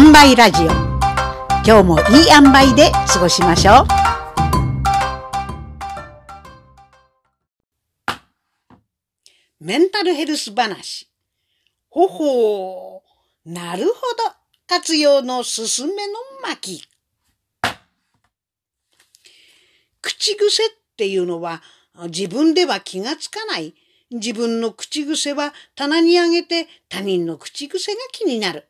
塩梅ラジオ。今日もいい塩梅で過ごしましょう。メンタルヘルス話。ほほうなるほど。活用のすすめの巻。口癖っていうのは自分では気がつかない。自分の口癖は棚に上げて他人の口癖が気になる。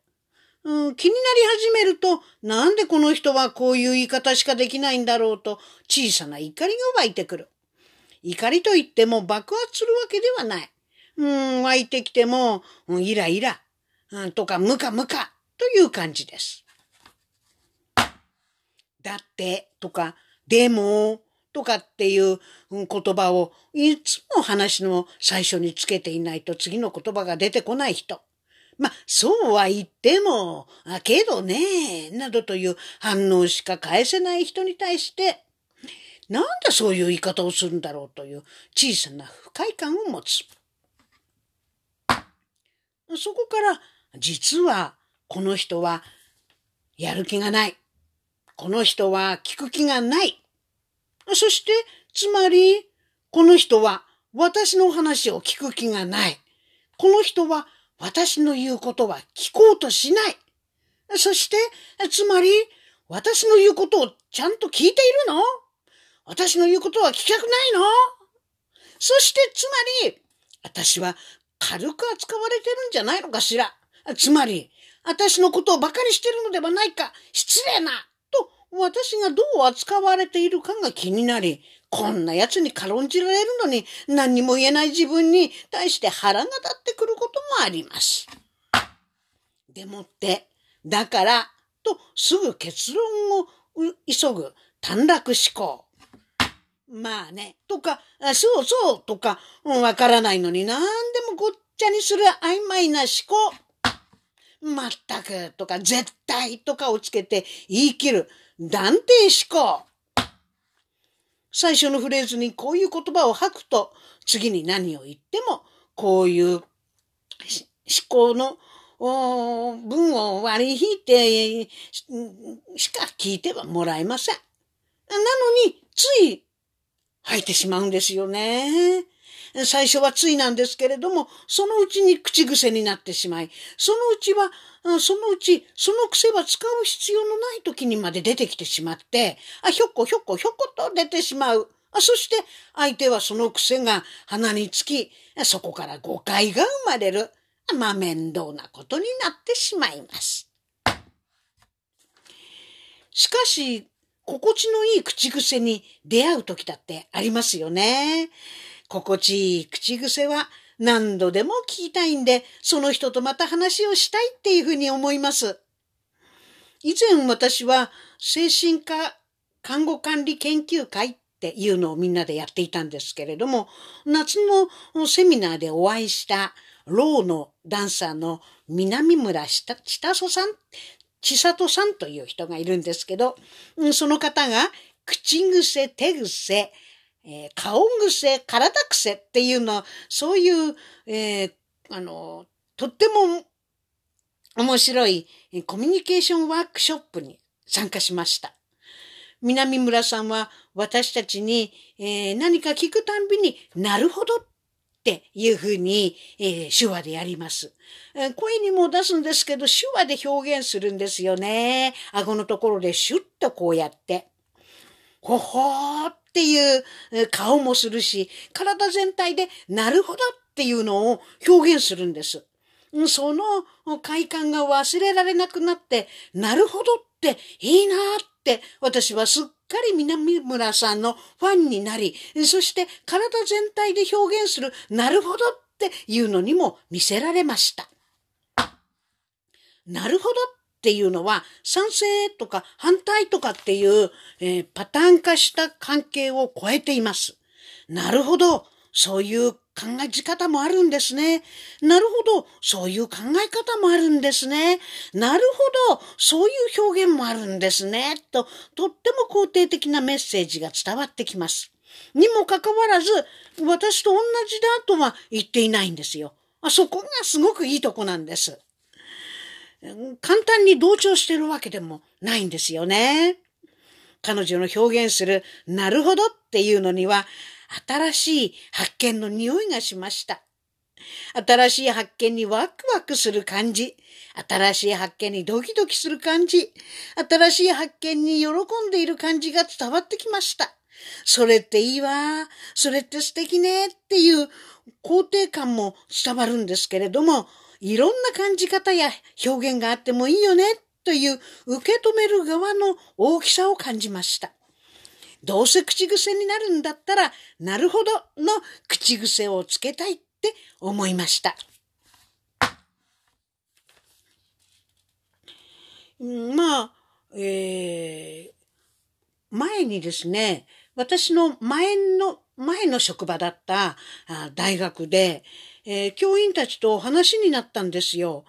うん、気になり始めると、なんでこの人はこういう言い方しかできないんだろうと小さな怒りが湧いてくる。怒りと言っても爆発するわけではない。うん、湧いてきても、うん、イライラ、うん、とかムカムカという感じです。だって、とか、でも、とかっていう言葉をいつも話の最初につけていないと次の言葉が出てこない人。まあ、そうは言っても、あけどね、などという反応しか返せない人に対して、なんでそういう言い方をするんだろうという小さな不快感を持つ。そこから、実はこの人はやる気がない。この人は聞く気がない。そして、つまり、この人は私の話を聞く気がない。この人は私の言うことは聞こうとしない。そして、つまり、私の言うことをちゃんと聞いているの？私の言うことは聞きたくないの？そして、つまり、私は軽く扱われてるんじゃないのかしら？つまり、私のことを馬鹿にしてるのではないか？失礼な。と、私がどう扱われているかが気になり、こんな奴に軽んじられるのに何にも言えない自分に対して腹が立ってくることもあります。でもって、だから、とすぐ結論を急ぐ短絡思考。まあね、とか、そうそうとか、わからないのに何でもごっちゃにする曖昧な思考。まったくとか絶対とかをつけて言い切る断定思考。最初のフレーズにこういう言葉を吐くと、次に何を言っても、こういう思考の文を割り引いてしか聞いてはもらえません。なのに、つい吐いてしまうんですよね。最初はついなんですけれども、そのうちに口癖になってしまい、そのうちは、そのうち、その癖は使う必要のない時にまで出てきてしまって、あ、ひょっこひょっこひょっこと出てしまう。あそして相手はその癖が鼻につき、そこから誤解が生まれる。まあ面倒なことになってしまいます。しかし、心地のいい口癖に出会う時だってありますよね。心地いい口癖は何度でも聞きたいんで、その人とまた話をしたいっていうふうに思います。以前私は精神科看護管理研究会っていうのをみんなでやっていたんですけれども、夏のセミナーでお会いしたローのダンサーの南村千里さん、千里さんという人がいるんですけど、その方が口癖、手癖、えー、顔癖、体癖っていうのは、そういう、えー、あの、とっても面白いコミュニケーションワークショップに参加しました。南村さんは私たちに、えー、何か聞くたんびになるほどっていうふうに、えー、手話でやります、えー、声にも出すんですけど手話で表現するんですよね。顎のところでシュッとこうやって。ほほーっていう顔もするし、体全体でなるほどっていうのを表現するんです。その快感が忘れられなくなって、なるほどっていいなって私はすっかり南村さんのファンになり、そして体全体で表現するなるほどっていうのにも見せられました。なるほどっていうのは賛成とか反対とかっていう、えー、パターン化した関係を超えています。なるほど。そういう考え方もあるんですね。なるほど。そういう考え方もあるんですね。なるほど。そういう表現もあるんですね。と、とっても肯定的なメッセージが伝わってきます。にもかかわらず、私と同じだとは言っていないんですよ。あそこがすごくいいとこなんです。簡単に同調してるわけでもないんですよね。彼女の表現する、なるほどっていうのには、新しい発見の匂いがしました。新しい発見にワクワクする感じ。新しい発見にドキドキする感じ。新しい発見に喜んでいる感じが伝わってきました。それっていいわ。それって素敵ね。っていう肯定感も伝わるんですけれども、いろんな感じ方や表現があってもいいよね。という受け止める側の大きさを感じました。どうせ口癖になるんだったら、なるほどの口癖をつけたいって思いました。まあ、えー、前にですね、私の前の、前の職場だった大学で、えー、教員たちと話になったんですよ。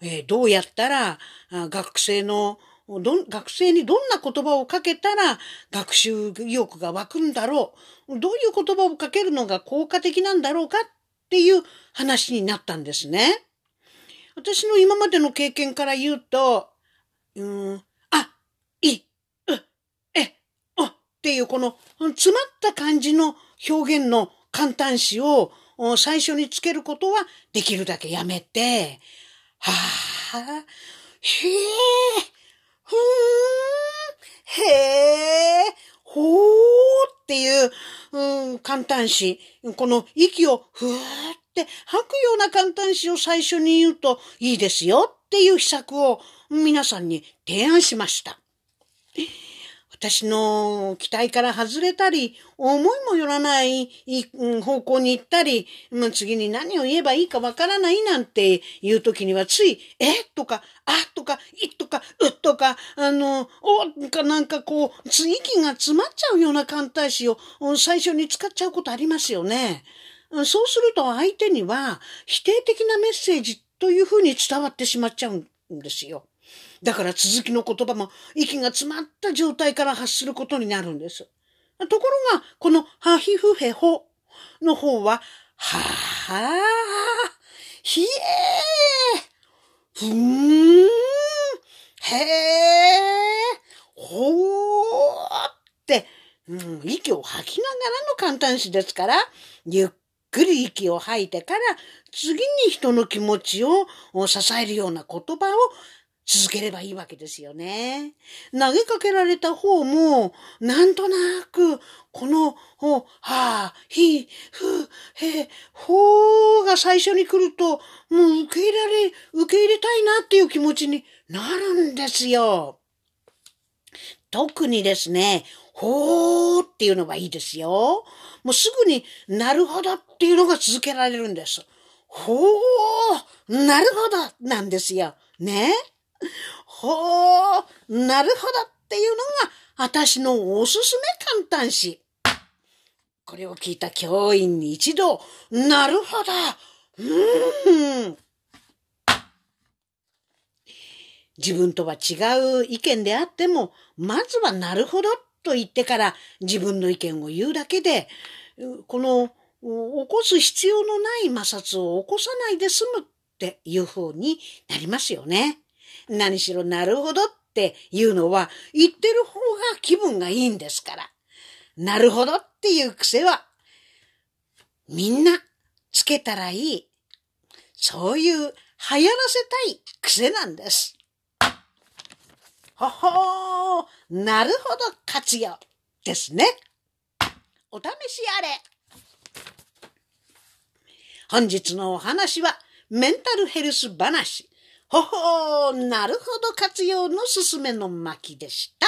えー、どうやったら学生のど学生にどんな言葉をかけたら学習意欲が湧くんだろうどういう言葉をかけるのが効果的なんだろうかっていう話になったんですね。私の今までの経験から言うと、うん、あ、い、う、え、おっていうこの詰まった感じの表現の簡単詞を最初につけることはできるだけやめて、はあ、へえ、ふーん、へえ、ほーっていう、うん、簡単詞、この息をふーって吐くような簡単詞を最初に言うといいですよっていう秘策を皆さんに提案しました。私の期待から外れたり、思いもよらない方向に行ったり、次に何を言えばいいかわからないなんていう時にはつい、え？とか、あ？とか、い？とか、うとか、あの、お？かなんかこう、息が詰まっちゃうような簡体詞を最初に使っちゃうことありますよね。そうすると相手には否定的なメッセージというふうに伝わってしまっちゃうんですよ。だから続きの言葉も息が詰まった状態から発することになるんです。ところが、このハヒフヘホの方は、ははひえーふーんへえほーって、うん、息を吐きながらの簡単詞ですから、ゆっくり息を吐いてから、次に人の気持ちを支えるような言葉を続ければいいわけですよね。投げかけられた方も、なんとなく、この、ほ、は、ひ、ふ、へ、ほーが最初に来ると、もう受け入れられ、受け入れたいなっていう気持ちになるんですよ。特にですね、ほーっていうのはいいですよ。もうすぐになるほどっていうのが続けられるんです。ほー、なるほどなんですよ。ね？ほー、なるほどっていうのが、私のおすすめ簡単詞。これを聞いた教員に一度、なるほど、うーん。自分とは違う意見であっても、まずはなるほどと言ってから自分の意見を言うだけで、この起こす必要のない摩擦を起こさないで済むっていう風になりますよね。何しろなるほどっていうのは言ってる方が気分がいいんですから。なるほどっていう癖はみんなつけたらいい。そういう流行らせたい癖なんです。ほほー、なるほど活用ですね。お試しあれ。本日のお話はメンタルヘルス話。ほほー、なるほど活用のすすめの巻でした。